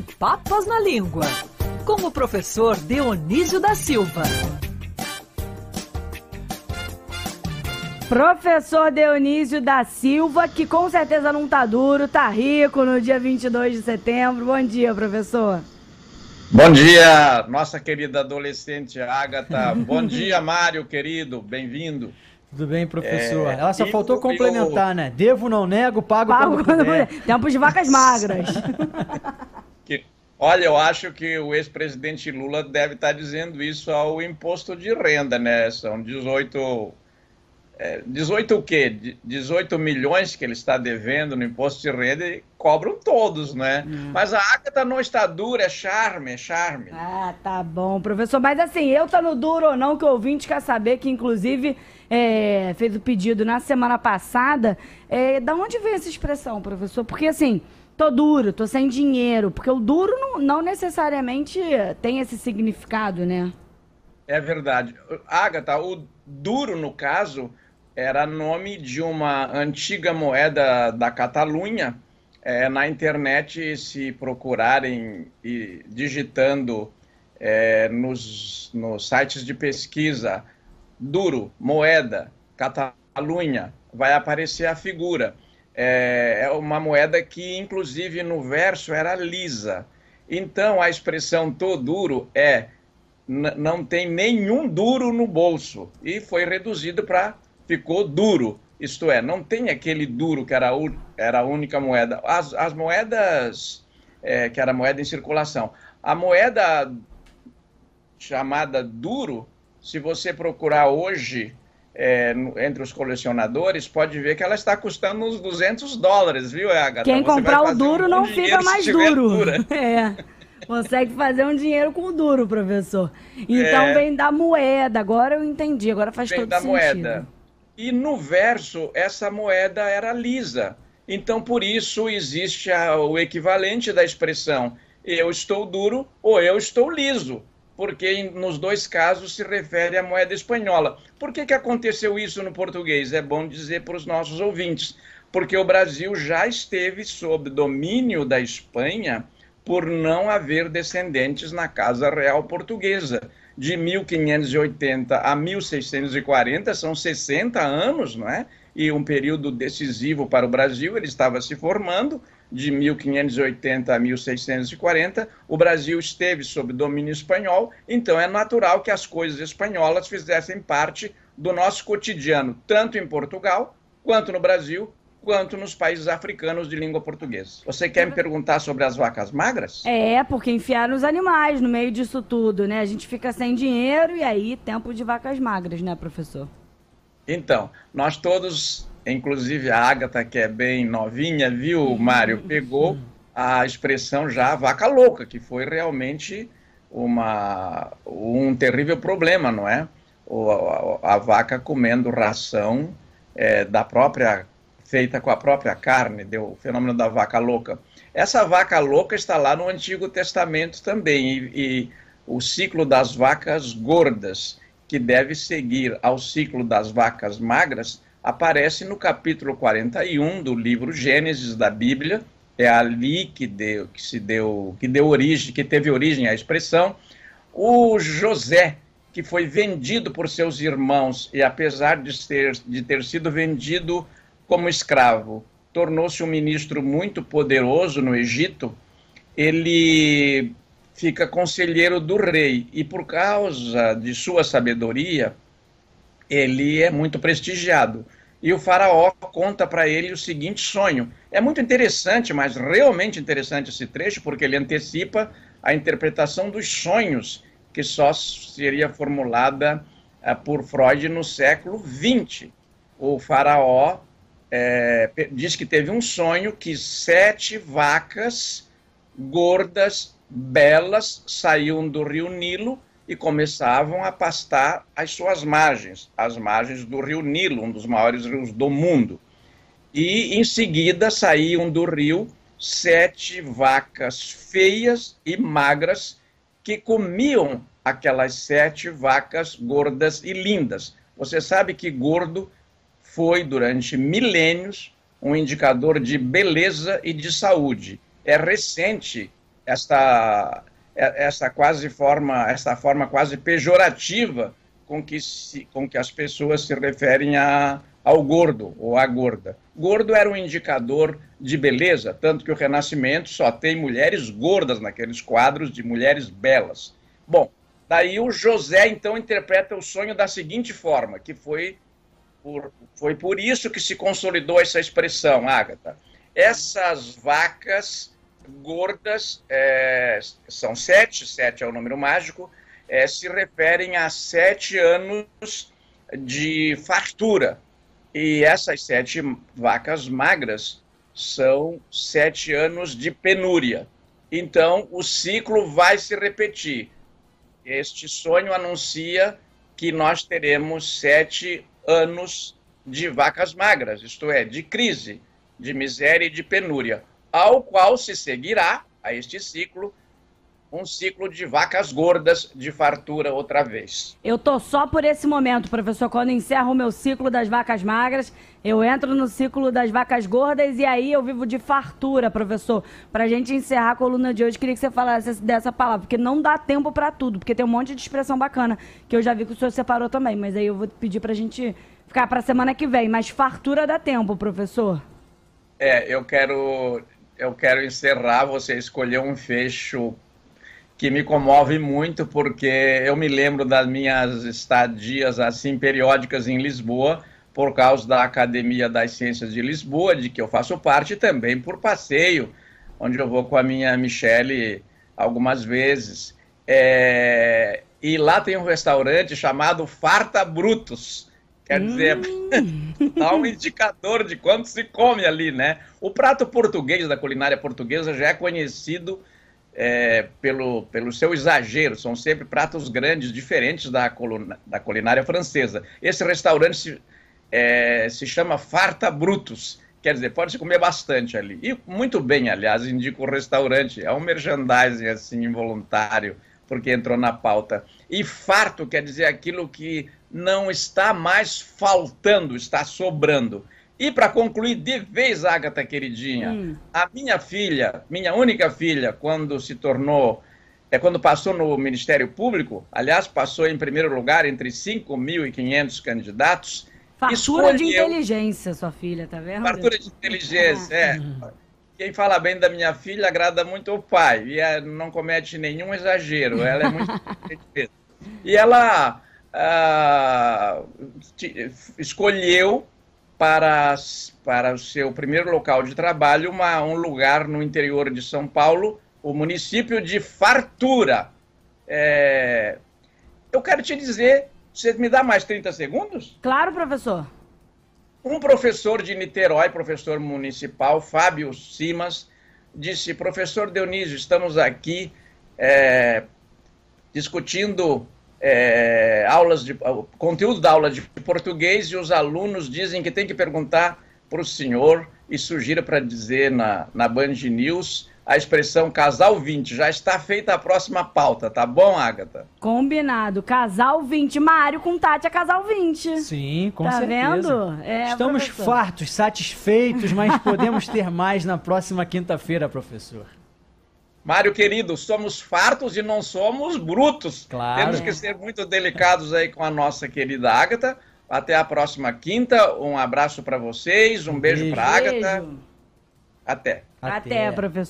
Sem Papas na Língua, com o professor Dionísio da Silva. Professor Dionísio da Silva, que com certeza não tá duro, tá rico no dia 22 de setembro. Bom dia, professor. Bom dia, nossa querida adolescente Agatha. Bom dia, Mário, querido. Bem-vindo. Tudo bem, professor? É, Ela só faltou complementar, eu... né? Devo, não nego, pago, pago quando, quando puder. puder. Tempo de vacas magras. que, olha, eu acho que o ex-presidente Lula deve estar dizendo isso ao imposto de renda, né? São 18 é, 18 o quê? 18 milhões que ele está devendo no imposto de renda e cobram todos, né? Hum. Mas a Agatha não está dura, é charme, é charme. Ah, tá bom, professor. Mas assim, eu tá no duro ou não, que o ouvinte quer saber, que inclusive é, fez o pedido na semana passada. É, da onde vem essa expressão, professor? Porque assim, tô duro, tô sem dinheiro. Porque o duro não, não necessariamente tem esse significado, né? É verdade. Agatha, o duro, no caso era nome de uma antiga moeda da Catalunha. É, na internet, se procurarem e digitando é, nos, nos sites de pesquisa duro, moeda, Catalunha, vai aparecer a figura. É, é uma moeda que, inclusive, no verso era lisa. Então, a expressão tô duro é não tem nenhum duro no bolso e foi reduzido para ficou duro. Isto é, não tem aquele duro que era, era a única moeda. As, as moedas, é, que era moeda em circulação. A moeda chamada duro, se você procurar hoje é, entre os colecionadores, pode ver que ela está custando uns 200 dólares, viu, Agatha? Quem você comprar o duro um não fica mais duro. É. Consegue fazer um dinheiro com o duro, professor. Então é. vem da moeda. Agora eu entendi, agora faz vem todo da moeda. E no verso, essa moeda era lisa. Então, por isso, existe a, o equivalente da expressão eu estou duro ou eu estou liso, porque nos dois casos se refere à moeda espanhola. Por que, que aconteceu isso no português? É bom dizer para os nossos ouvintes. Porque o Brasil já esteve sob domínio da Espanha por não haver descendentes na Casa Real Portuguesa de 1580 a 1640, são 60 anos, não é? E um período decisivo para o Brasil, ele estava se formando, de 1580 a 1640, o Brasil esteve sob domínio espanhol, então é natural que as coisas espanholas fizessem parte do nosso cotidiano, tanto em Portugal quanto no Brasil, quanto nos países africanos de língua portuguesa. Você quer me perguntar sobre as vacas magras? É, porque enfiaram os animais no meio disso tudo, né? A gente fica sem dinheiro e aí tempo de vacas magras, né, professor? Então, nós todos, inclusive a Agatha, que é bem novinha, viu, Mário, pegou a expressão já vaca louca, que foi realmente uma, um terrível problema, não é? O, a, a vaca comendo ração é, da própria feita com a própria carne, deu o fenômeno da vaca louca. Essa vaca louca está lá no Antigo Testamento também, e, e o ciclo das vacas gordas, que deve seguir ao ciclo das vacas magras, aparece no capítulo 41 do livro Gênesis da Bíblia. É ali que deu, que se deu, que deu origem, que teve origem a expressão. O José, que foi vendido por seus irmãos e apesar de ter, de ter sido vendido como escravo, tornou-se um ministro muito poderoso no Egito, ele fica conselheiro do rei e por causa de sua sabedoria, ele é muito prestigiado. E o faraó conta para ele o seguinte sonho. É muito interessante, mas realmente interessante esse trecho, porque ele antecipa a interpretação dos sonhos que só seria formulada uh, por Freud no século XX. O faraó é, diz que teve um sonho que sete vacas gordas, belas, saíam do rio Nilo e começavam a pastar as suas margens, as margens do rio Nilo, um dos maiores rios do mundo. E em seguida saíam do rio sete vacas feias e magras que comiam aquelas sete vacas gordas e lindas. Você sabe que gordo foi, durante milênios, um indicador de beleza e de saúde. É recente esta, essa quase forma, essa forma quase pejorativa com que, se, com que as pessoas se referem a, ao gordo ou à gorda. Gordo era um indicador de beleza, tanto que o Renascimento só tem mulheres gordas naqueles quadros de mulheres belas. Bom, daí o José então interpreta o sonho da seguinte forma, que foi por, foi por isso que se consolidou essa expressão, Ágata. Essas vacas gordas, é, são sete, sete é o número mágico, é, se referem a sete anos de fartura, e essas sete vacas magras são sete anos de penúria. Então, o ciclo vai se repetir. Este sonho anuncia que nós teremos sete anos de vacas magras, isto é, de crise, de miséria e de penúria, ao qual se seguirá, a este ciclo, um ciclo de vacas gordas de fartura outra vez. Eu tô só por esse momento, professor. Quando encerro o meu ciclo das vacas magras, eu entro no ciclo das vacas gordas e aí eu vivo de fartura, professor. Pra gente encerrar a coluna de hoje, queria que você falasse dessa palavra, porque não dá tempo para tudo, porque tem um monte de expressão bacana que eu já vi que o senhor separou também, mas aí eu vou pedir pra gente ficar pra semana que vem. Mas fartura dá tempo, professor. É, eu quero eu quero encerrar, você escolheu um fecho que me comove muito porque eu me lembro das minhas estadias assim periódicas em Lisboa por causa da Academia das Ciências de Lisboa, de que eu faço parte também por passeio, onde eu vou com a minha Michele algumas vezes. É... E lá tem um restaurante chamado Farta Brutus. Quer dizer, hum. dá um indicador de quanto se come ali, né? O prato português da culinária portuguesa já é conhecido é, pelo, pelo seu exagero, são sempre pratos grandes, diferentes da, coluna, da culinária francesa. Esse restaurante se, é, se chama Farta Brutus, quer dizer, pode se comer bastante ali. E muito bem, aliás, indico o restaurante, é um merchandising assim involuntário, porque entrou na pauta. E farto quer dizer aquilo que não está mais faltando, está sobrando. E para concluir de vez, Agatha queridinha, hum. a minha filha, minha única filha, quando se tornou, é quando passou no Ministério Público, aliás, passou em primeiro lugar entre 5.500 candidatos. Fartura escolheu... de inteligência, sua filha, tá vendo? Fartura de inteligência, é. Quem fala bem da minha filha agrada muito o pai e é, não comete nenhum exagero. Ela é muito E ela ah, escolheu para, para o seu primeiro local de trabalho, uma, um lugar no interior de São Paulo, o município de Fartura. É... Eu quero te dizer, você me dá mais 30 segundos? Claro, professor. Um professor de Niterói, professor municipal, Fábio Simas, disse: Professor Dionísio, estamos aqui é, discutindo é, aulas de conteúdo da aula de português e os alunos dizem que tem que perguntar para o senhor e sugira para dizer na, na Band News a expressão casal 20. Já está feita a próxima pauta, tá bom, Agatha? Combinado. Casal 20. Mário com Tati é casal 20. Sim, com tá certeza. Tá vendo? É, Estamos professor. fartos, satisfeitos, mas podemos ter mais na próxima quinta-feira, professor. Mário querido, somos fartos e não somos brutos. Claro. Temos que ser muito delicados aí com a nossa querida Ágata. Até a próxima quinta. Um abraço para vocês, um beijo, beijo. para Ágata. Até. Até, Até professor.